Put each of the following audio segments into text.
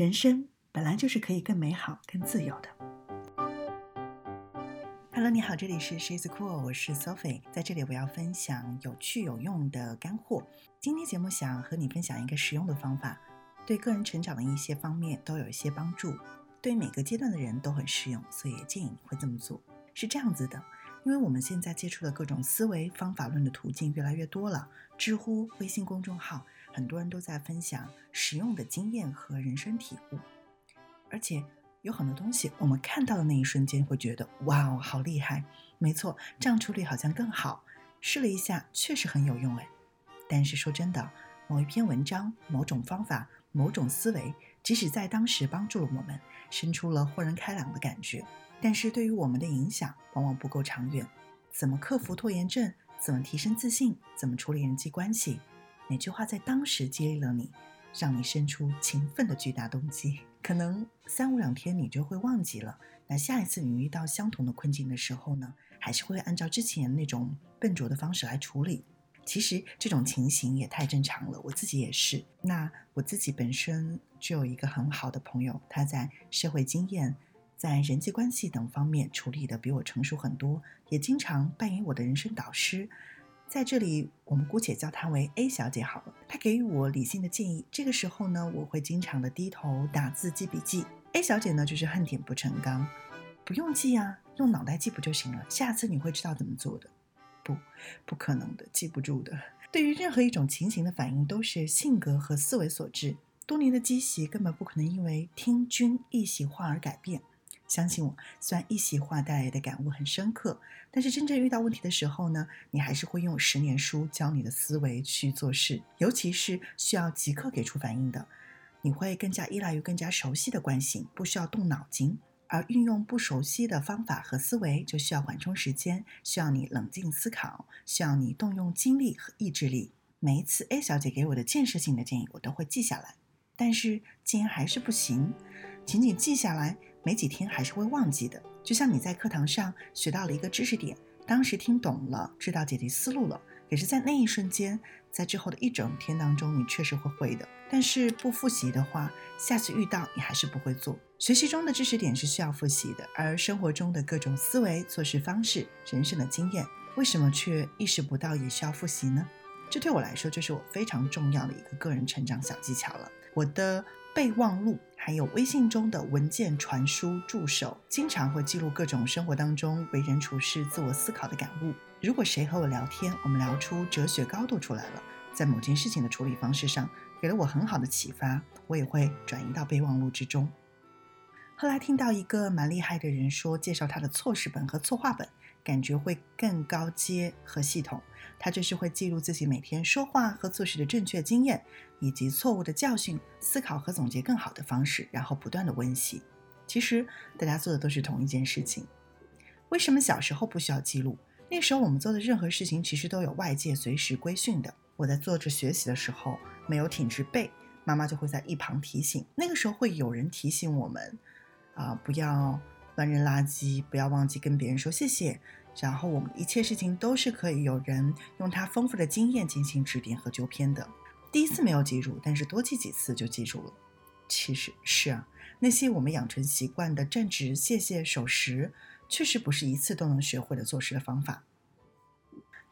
人生本来就是可以更美好、更自由的。Hello，你好，这里是 She's Cool，我是 Sophie，在这里我要分享有趣有用的干货。今天节目想和你分享一个实用的方法，对个人成长的一些方面都有一些帮助，对每个阶段的人都很适用，所以建议你会这么做。是这样子的，因为我们现在接触的各种思维方法论的途径越来越多了，知乎、微信公众号。很多人都在分享实用的经验和人生体悟，而且有很多东西，我们看到的那一瞬间会觉得哇哦，好厉害！没错，这样处理好像更好。试了一下，确实很有用哎。但是说真的，某一篇文章、某种方法、某种思维，即使在当时帮助了我们，生出了豁然开朗的感觉，但是对于我们的影响往往不够长远。怎么克服拖延症？怎么提升自信？怎么处理人际关系？哪句话在当时激励了你，让你生出勤奋的巨大动机？可能三五两天你就会忘记了。那下一次你遇到相同的困境的时候呢，还是会按照之前那种笨拙的方式来处理。其实这种情形也太正常了，我自己也是。那我自己本身就有一个很好的朋友，他在社会经验、在人际关系等方面处理的比我成熟很多，也经常扮演我的人生导师。在这里，我们姑且叫她为 A 小姐好了。她给予我理性的建议，这个时候呢，我会经常的低头打字记笔记。A 小姐呢，就是恨铁不成钢，不用记啊，用脑袋记不就行了？下次你会知道怎么做的。不，不可能的，记不住的。对于任何一种情形的反应，都是性格和思维所致。多年的积习根本不可能因为听君一席话而改变。相信我，虽然一席话带来的感悟很深刻，但是真正遇到问题的时候呢，你还是会用十年书教你的思维去做事。尤其是需要即刻给出反应的，你会更加依赖于更加熟悉的惯性，不需要动脑筋；而运用不熟悉的方法和思维，就需要缓冲时间，需要你冷静思考，需要你动用精力和意志力。每一次 A 小姐给我的建设性的建议，我都会记下来。但是竟然还是不行，仅仅记下来。没几天还是会忘记的，就像你在课堂上学到了一个知识点，当时听懂了，知道解题思路了，也是在那一瞬间，在之后的一整天当中，你确实会会的。但是不复习的话，下次遇到你还是不会做。学习中的知识点是需要复习的，而生活中的各种思维、做事方式、人生的经验，为什么却意识不到也需要复习呢？这对我来说就是我非常重要的一个个人成长小技巧了。我的。备忘录，还有微信中的文件传输助手，经常会记录各种生活当中为人处事、自我思考的感悟。如果谁和我聊天，我们聊出哲学高度出来了，在某件事情的处理方式上给了我很好的启发，我也会转移到备忘录之中。后来听到一个蛮厉害的人说，介绍他的错事本和错话本。感觉会更高阶和系统，它就是会记录自己每天说话和做事的正确经验，以及错误的教训，思考和总结更好的方式，然后不断的温习。其实大家做的都是同一件事情。为什么小时候不需要记录？那时候我们做的任何事情其实都有外界随时规训的。我在做着学习的时候没有挺直背，妈妈就会在一旁提醒。那个时候会有人提醒我们，啊，不要。乱扔垃圾，不要忘记跟别人说谢谢。然后我们一切事情都是可以有人用他丰富的经验进行指点和纠偏的。第一次没有记住，但是多记几次就记住了。其实是啊，那些我们养成习惯的站直、谢谢、守时，确实不是一次都能学会的做事的方法。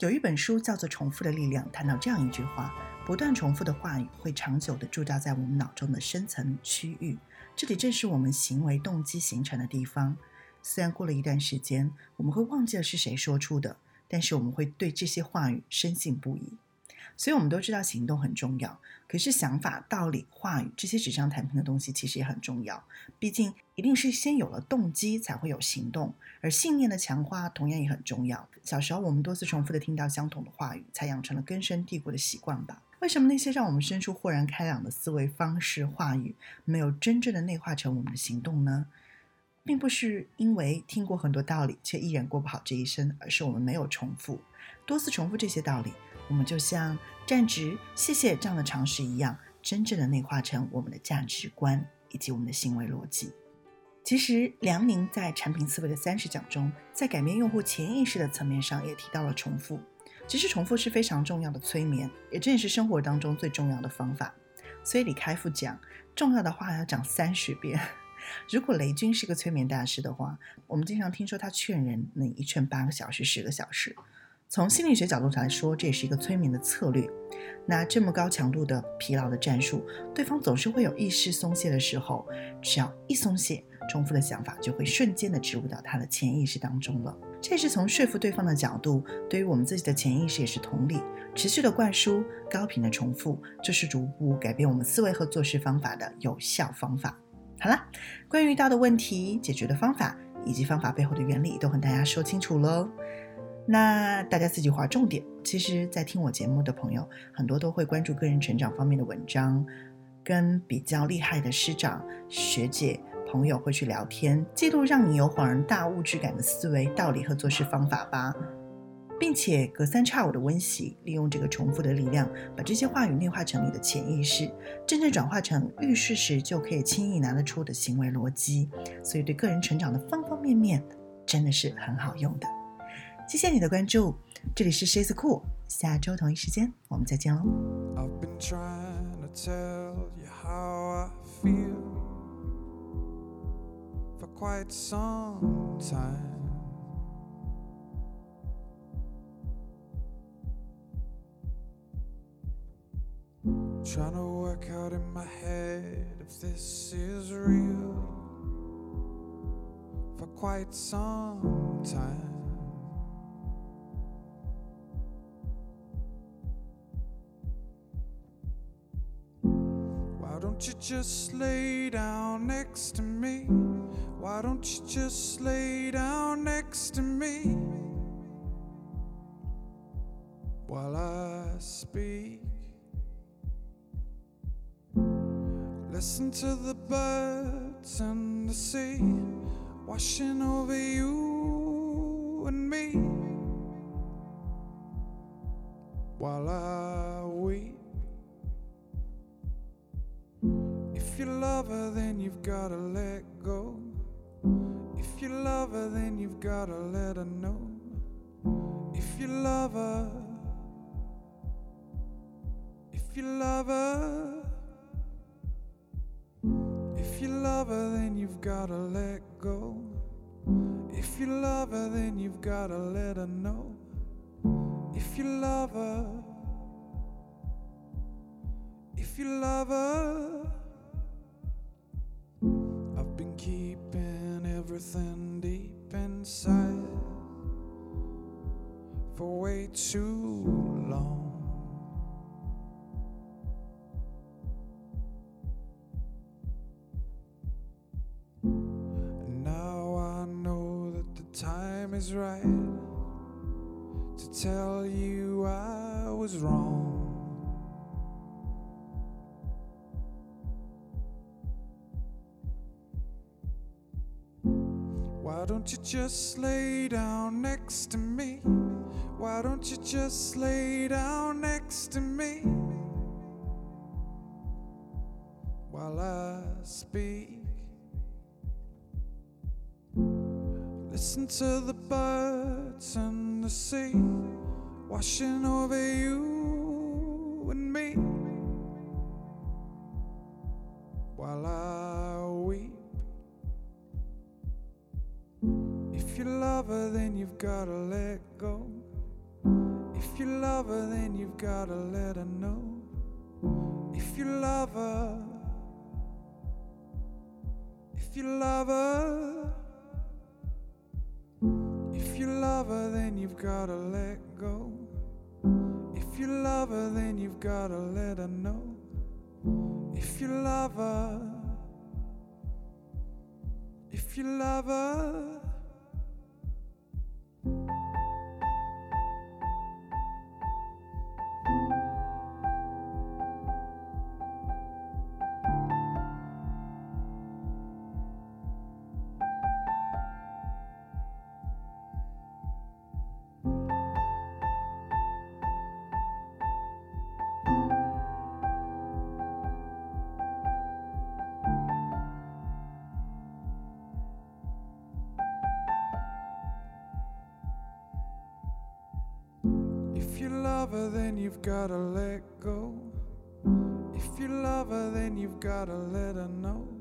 有一本书叫做《重复的力量》，谈到这样一句话：不断重复的话语会长久地驻扎在我们脑中的深层区域。这里正是我们行为动机形成的地方。虽然过了一段时间，我们会忘记了是谁说出的，但是我们会对这些话语深信不疑。所以，我们都知道行动很重要。可是，想法、道理、话语这些纸上谈兵的东西，其实也很重要。毕竟，一定是先有了动机，才会有行动。而信念的强化同样也很重要。小时候，我们多次重复的听到相同的话语，才养成了根深蒂固的习惯吧。为什么那些让我们生出豁然开朗的思维方式、话语，没有真正的内化成我们的行动呢？并不是因为听过很多道理，却依然过不好这一生，而是我们没有重复，多次重复这些道理，我们就像站直、谢谢这样的常识一样，真正的内化成我们的价值观以及我们的行为逻辑。其实，梁宁在产品思维的三十讲中，在改变用户潜意识的层面上，也提到了重复。其实重复是非常重要的催眠，也正是生活当中最重要的方法。所以李开复讲，重要的话要讲三十遍。如果雷军是个催眠大师的话，我们经常听说他劝人能一劝八个小时、十个小时。从心理学角度上来说，这也是一个催眠的策略。那这么高强度的疲劳的战术，对方总是会有意识松懈的时候，只要一松懈，重复的想法就会瞬间的植入到他的潜意识当中了。这是从说服对方的角度，对于我们自己的潜意识也是同理。持续的灌输、高频的重复，就是逐步改变我们思维和做事方法的有效方法。好了，关于遇到的问题、解决的方法以及方法背后的原理，都和大家说清楚喽。那大家自己划重点。其实，在听我节目的朋友，很多都会关注个人成长方面的文章，跟比较厉害的师长、学姐、朋友会去聊天，记录让你有恍然大悟之感的思维道理和做事方法吧，并且隔三差五的温习，利用这个重复的力量，把这些话语内化成你的潜意识，真正转化成遇事时就可以轻易拿得出的行为逻辑。所以，对个人成长的方方面面，真的是很好用的。谢谢你的关注，这里是 She's Cool，下周同一时间我们再见喽。I've been trying to tell you how I feel quite some time. Trying to work out in my head if this is real for quite some time. Why don't you just lay down next to me? Why don't you just lay down next to me while I speak? Listen to the birds and the sea washing over you and me while I weep. If you love her, then you've gotta let go. If you love her, then you've gotta let her know. If you love her, if you love her, if you love her, then you've gotta let go. If you love her, then you've gotta let her know. If you love her, time is right to tell you I was wrong. Why don't you just lay down next to me? Why don't you just lay down next to me while I speak? Listen to the birds and the sea washing over you and me while I weep. If you love her, then you've gotta let go. If you love her, then you've gotta let her know. If you love her, if you love her, gotta let go. If you love her, then you've gotta let her know. If you love her, if you love her. Love her, then you've gotta let go. If you you love her, then you've gotta let her know.